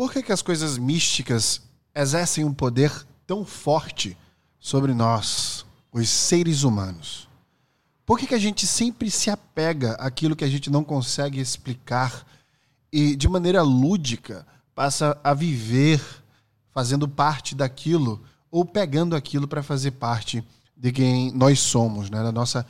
Por que, que as coisas místicas exercem um poder tão forte sobre nós, os seres humanos? Por que, que a gente sempre se apega àquilo que a gente não consegue explicar e, de maneira lúdica, passa a viver fazendo parte daquilo ou pegando aquilo para fazer parte de quem nós somos, né? da nossa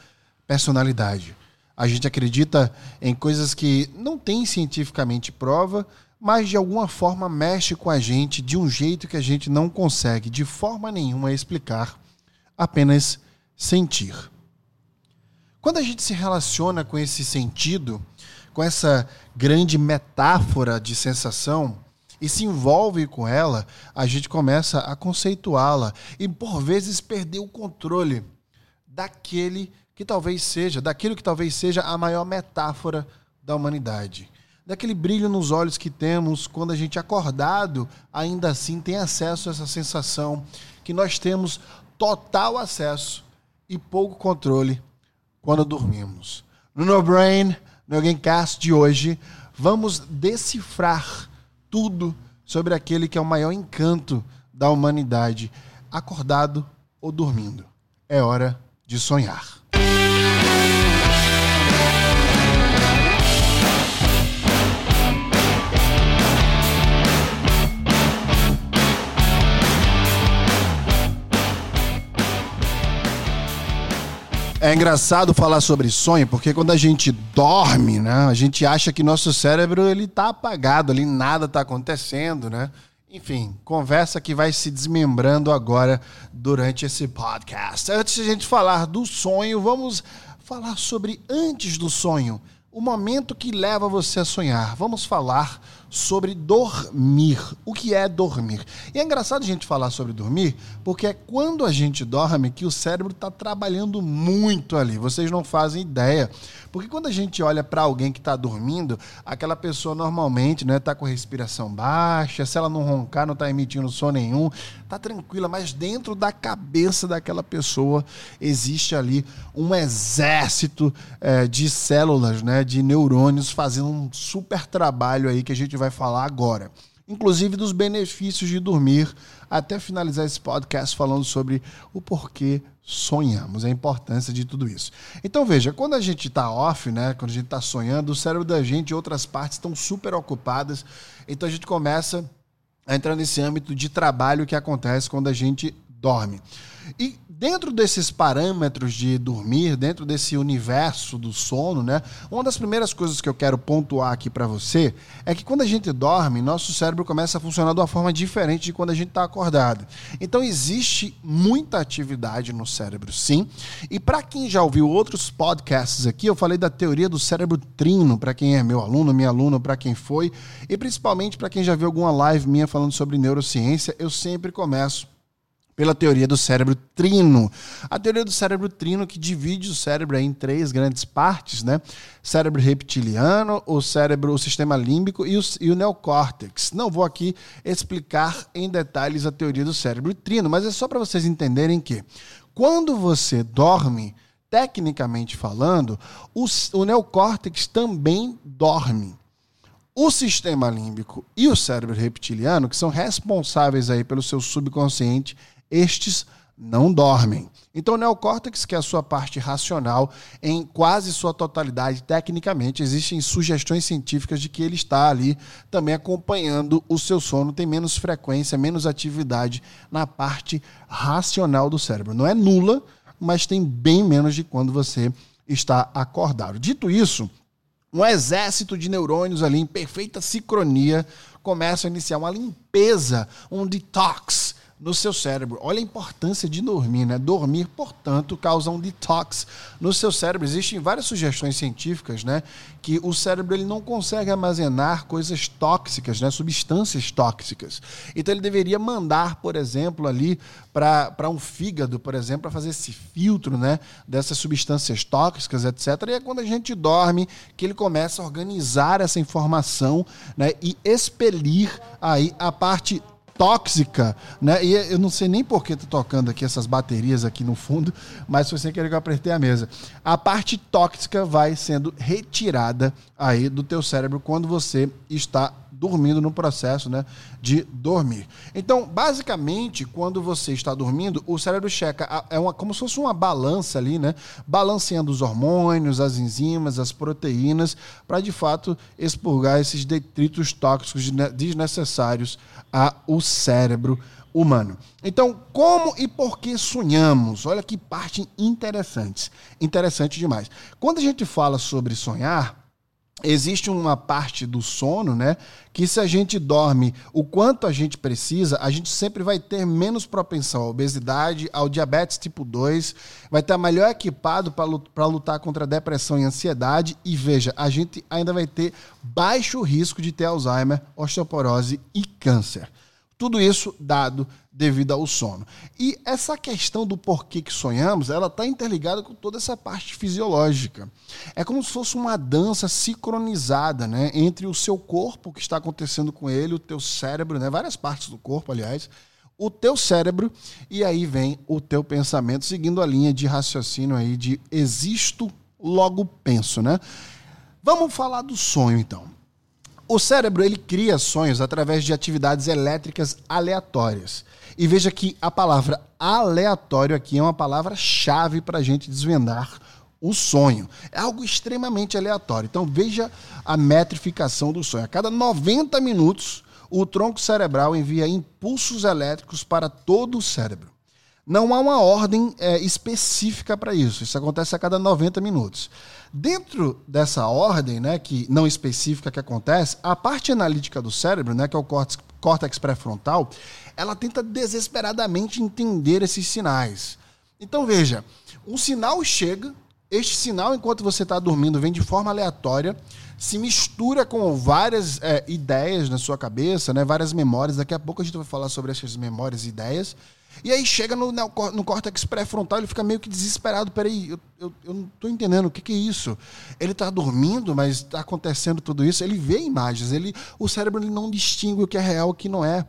personalidade? A gente acredita em coisas que não tem cientificamente prova, mas de alguma forma mexe com a gente de um jeito que a gente não consegue de forma nenhuma explicar, apenas sentir. Quando a gente se relaciona com esse sentido, com essa grande metáfora de sensação e se envolve com ela, a gente começa a conceituá-la e por vezes perder o controle daquele que talvez seja, daquilo que talvez seja a maior metáfora da humanidade daquele brilho nos olhos que temos quando a gente acordado, ainda assim tem acesso a essa sensação que nós temos total acesso e pouco controle quando dormimos. No No Brain, no Gamecast de hoje, vamos decifrar tudo sobre aquele que é o maior encanto da humanidade, acordado ou dormindo. É hora de sonhar. É engraçado falar sobre sonho, porque quando a gente dorme, né, a gente acha que nosso cérebro ele tá apagado ali, nada tá acontecendo, né? Enfim, conversa que vai se desmembrando agora durante esse podcast. Antes de a gente falar do sonho, vamos falar sobre antes do sonho, o momento que leva você a sonhar. Vamos falar sobre dormir. O que é dormir? E é engraçado a gente falar sobre dormir, porque é quando a gente dorme que o cérebro está trabalhando muito ali. Vocês não fazem ideia. Porque quando a gente olha para alguém que está dormindo, aquela pessoa normalmente está né, tá com respiração baixa, se ela não roncar, não está emitindo som nenhum, está tranquila, mas dentro da cabeça daquela pessoa existe ali um exército é, de células, né, de neurônios fazendo um super trabalho aí que a gente vai falar agora. Inclusive dos benefícios de dormir, até finalizar esse podcast falando sobre o porquê sonhamos, a importância de tudo isso. Então veja, quando a gente está off, né, quando a gente está sonhando, o cérebro da gente e outras partes estão super ocupadas, então a gente começa a entrar nesse âmbito de trabalho que acontece quando a gente dorme. E dentro desses parâmetros de dormir, dentro desse universo do sono, né? Uma das primeiras coisas que eu quero pontuar aqui para você é que quando a gente dorme, nosso cérebro começa a funcionar de uma forma diferente de quando a gente está acordado. Então existe muita atividade no cérebro, sim. E para quem já ouviu outros podcasts aqui, eu falei da teoria do cérebro trino, para quem é meu aluno, minha aluna, para quem foi, e principalmente para quem já viu alguma live minha falando sobre neurociência, eu sempre começo pela teoria do cérebro trino. A teoria do cérebro trino que divide o cérebro em três grandes partes, né? Cérebro reptiliano, o cérebro, o sistema límbico e o, e o neocórtex. Não vou aqui explicar em detalhes a teoria do cérebro trino, mas é só para vocês entenderem que quando você dorme, tecnicamente falando, o, o neocórtex também dorme o sistema límbico e o cérebro reptiliano, que são responsáveis aí pelo seu subconsciente estes não dormem. Então, o neocórtex, que é a sua parte racional, em quase sua totalidade, tecnicamente, existem sugestões científicas de que ele está ali também acompanhando o seu sono, tem menos frequência, menos atividade na parte racional do cérebro. Não é nula, mas tem bem menos de quando você está acordado. Dito isso, um exército de neurônios ali em perfeita sincronia começa a iniciar uma limpeza, um detox no seu cérebro. Olha a importância de dormir, né? Dormir, portanto, causa um detox no seu cérebro. Existem várias sugestões científicas, né? Que o cérebro ele não consegue armazenar coisas tóxicas, né? Substâncias tóxicas. Então ele deveria mandar, por exemplo, ali para um fígado, por exemplo, para fazer esse filtro, né? Dessas substâncias tóxicas, etc. E é quando a gente dorme que ele começa a organizar essa informação, né? E expelir aí a parte tóxica, né? E eu não sei nem por que tô tocando aqui essas baterias aqui no fundo, mas foi sem querer que eu apertei a mesa. A parte tóxica vai sendo retirada aí do teu cérebro quando você está dormindo no processo né, de dormir. Então, basicamente, quando você está dormindo, o cérebro checa, é uma, como se fosse uma balança ali, né? Balanceando os hormônios, as enzimas, as proteínas, para de fato expurgar esses detritos tóxicos desnecessários ao cérebro humano. Então, como e por que sonhamos? Olha que parte interessante. Interessante demais. Quando a gente fala sobre sonhar, existe uma parte do sono, né, que se a gente dorme o quanto a gente precisa, a gente sempre vai ter menos propensão à obesidade, ao diabetes tipo 2, vai estar melhor equipado para lutar contra a depressão e ansiedade e veja, a gente ainda vai ter baixo risco de ter Alzheimer, osteoporose e câncer. Tudo isso dado devido ao sono. E essa questão do porquê que sonhamos, ela está interligada com toda essa parte fisiológica. É como se fosse uma dança sincronizada, né, entre o seu corpo, o que está acontecendo com ele, o teu cérebro, né, várias partes do corpo, aliás, o teu cérebro e aí vem o teu pensamento seguindo a linha de raciocínio aí de existo, logo penso, né? Vamos falar do sonho então. O cérebro ele cria sonhos através de atividades elétricas aleatórias. E veja que a palavra aleatório aqui é uma palavra-chave para a gente desvendar o sonho. É algo extremamente aleatório. Então veja a metrificação do sonho. A cada 90 minutos, o tronco cerebral envia impulsos elétricos para todo o cérebro. Não há uma ordem é, específica para isso. Isso acontece a cada 90 minutos. Dentro dessa ordem, né, que não específica que acontece, a parte analítica do cérebro, né, que é o córtex, córtex pré-frontal, ela tenta desesperadamente entender esses sinais. Então veja, um sinal chega, este sinal, enquanto você está dormindo, vem de forma aleatória, se mistura com várias é, ideias na sua cabeça, né, várias memórias. Daqui a pouco a gente vai falar sobre essas memórias e ideias. E aí chega no, no córtex pré-frontal, ele fica meio que desesperado. Peraí, eu, eu, eu não estou entendendo, o que, que é isso? Ele está dormindo, mas está acontecendo tudo isso. Ele vê imagens, ele, o cérebro ele não distingue o que é real e o que não é.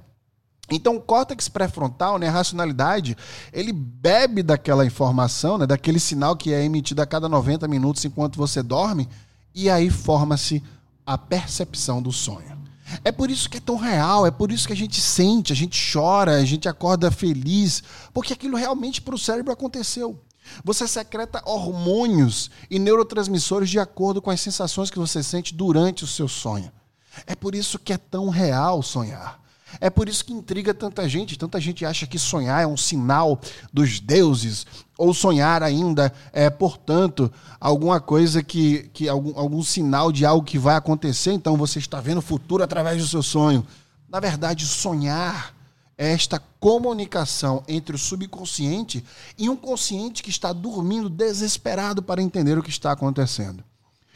Então, o córtex pré-frontal, né, a racionalidade, ele bebe daquela informação, né, daquele sinal que é emitido a cada 90 minutos enquanto você dorme, e aí forma-se a percepção do sonho. É por isso que é tão real, é por isso que a gente sente, a gente chora, a gente acorda feliz, porque aquilo realmente para o cérebro aconteceu. Você secreta hormônios e neurotransmissores de acordo com as sensações que você sente durante o seu sonho. É por isso que é tão real sonhar. É por isso que intriga tanta gente. Tanta gente acha que sonhar é um sinal dos deuses, ou sonhar ainda é, portanto, alguma coisa que, que algum, algum sinal de algo que vai acontecer. Então você está vendo o futuro através do seu sonho. Na verdade, sonhar é esta comunicação entre o subconsciente e um consciente que está dormindo desesperado para entender o que está acontecendo.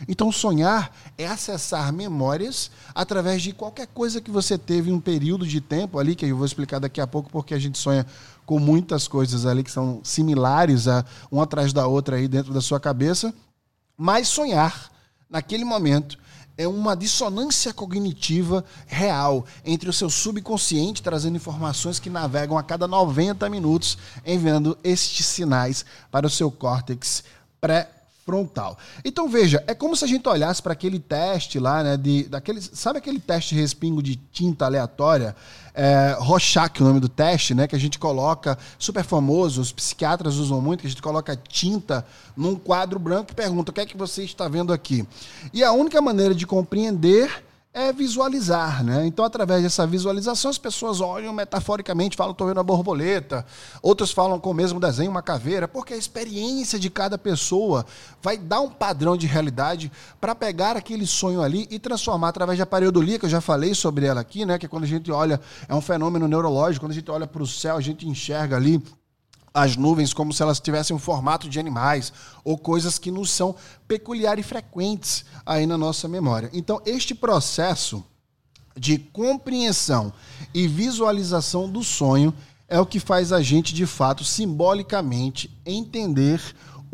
Então, sonhar é acessar memórias através de qualquer coisa que você teve em um período de tempo ali, que eu vou explicar daqui a pouco, porque a gente sonha com muitas coisas ali que são similares, a, uma atrás da outra aí dentro da sua cabeça. Mas sonhar, naquele momento, é uma dissonância cognitiva real entre o seu subconsciente, trazendo informações que navegam a cada 90 minutos, enviando estes sinais para o seu córtex pré frontal. Então veja, é como se a gente olhasse para aquele teste lá, né, de daquele, sabe aquele teste de respingo de tinta aleatória, é, o nome do teste, né, que a gente coloca, super famoso, os psiquiatras usam muito, que a gente coloca tinta num quadro branco e pergunta o que é que você está vendo aqui. E a única maneira de compreender é visualizar, né? Então, através dessa visualização, as pessoas olham metaforicamente, falam, estou vendo uma borboleta, outros falam com o mesmo desenho, uma caveira, porque a experiência de cada pessoa vai dar um padrão de realidade para pegar aquele sonho ali e transformar através da pareidolia, que eu já falei sobre ela aqui, né? Que é quando a gente olha, é um fenômeno neurológico, quando a gente olha para o céu, a gente enxerga ali as nuvens como se elas tivessem um formato de animais ou coisas que nos são peculiares e frequentes aí na nossa memória. Então, este processo de compreensão e visualização do sonho é o que faz a gente, de fato, simbolicamente entender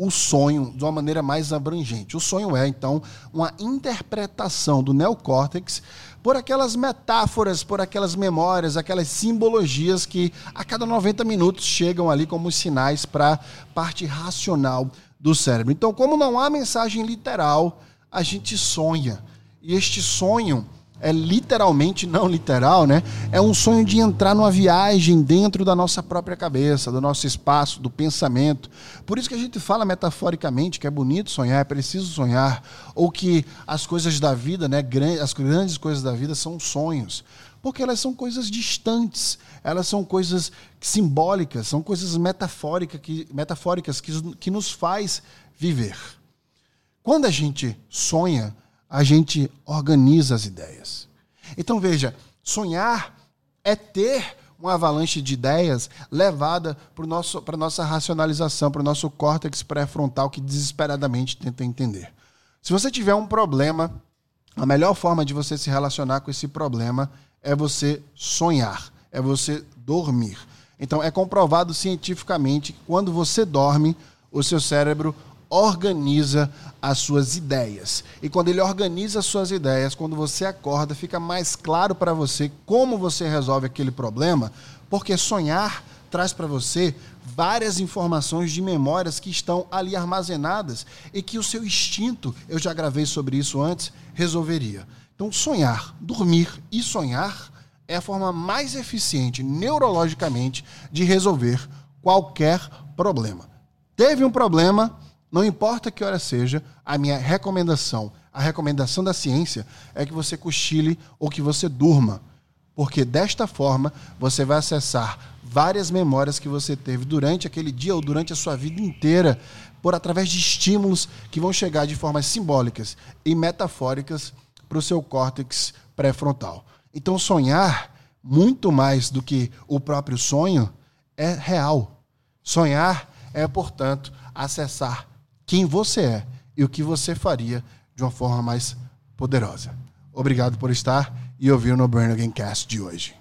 o sonho de uma maneira mais abrangente. O sonho é, então, uma interpretação do neocórtex por aquelas metáforas, por aquelas memórias, aquelas simbologias que a cada 90 minutos chegam ali como sinais para a parte racional do cérebro. Então, como não há mensagem literal, a gente sonha. E este sonho é literalmente não literal, né? É um sonho de entrar numa viagem dentro da nossa própria cabeça, do nosso espaço, do pensamento. Por isso que a gente fala metaforicamente que é bonito sonhar, é preciso sonhar, ou que as coisas da vida, né, as grandes coisas da vida são sonhos, porque elas são coisas distantes, elas são coisas simbólicas, são coisas metafóricas que, metafóricas que, que nos faz viver. Quando a gente sonha, a gente organiza as ideias. Então veja, sonhar é ter uma avalanche de ideias levada para a nossa racionalização, para o nosso córtex pré-frontal que desesperadamente tenta entender. Se você tiver um problema, a melhor forma de você se relacionar com esse problema é você sonhar, é você dormir. Então é comprovado cientificamente que quando você dorme, o seu cérebro organiza as suas ideias. E quando ele organiza as suas ideias, quando você acorda, fica mais claro para você como você resolve aquele problema, porque sonhar traz para você várias informações de memórias que estão ali armazenadas e que o seu instinto, eu já gravei sobre isso antes, resolveria. Então, sonhar, dormir e sonhar é a forma mais eficiente neurologicamente de resolver qualquer problema. Teve um problema, não importa que hora seja, a minha recomendação, a recomendação da ciência é que você cochile ou que você durma. Porque desta forma você vai acessar várias memórias que você teve durante aquele dia ou durante a sua vida inteira, por através de estímulos que vão chegar de formas simbólicas e metafóricas para o seu córtex pré-frontal. Então sonhar muito mais do que o próprio sonho é real. Sonhar é, portanto, acessar quem você é e o que você faria de uma forma mais poderosa. Obrigado por estar e ouvir No Burn Again Cast de hoje.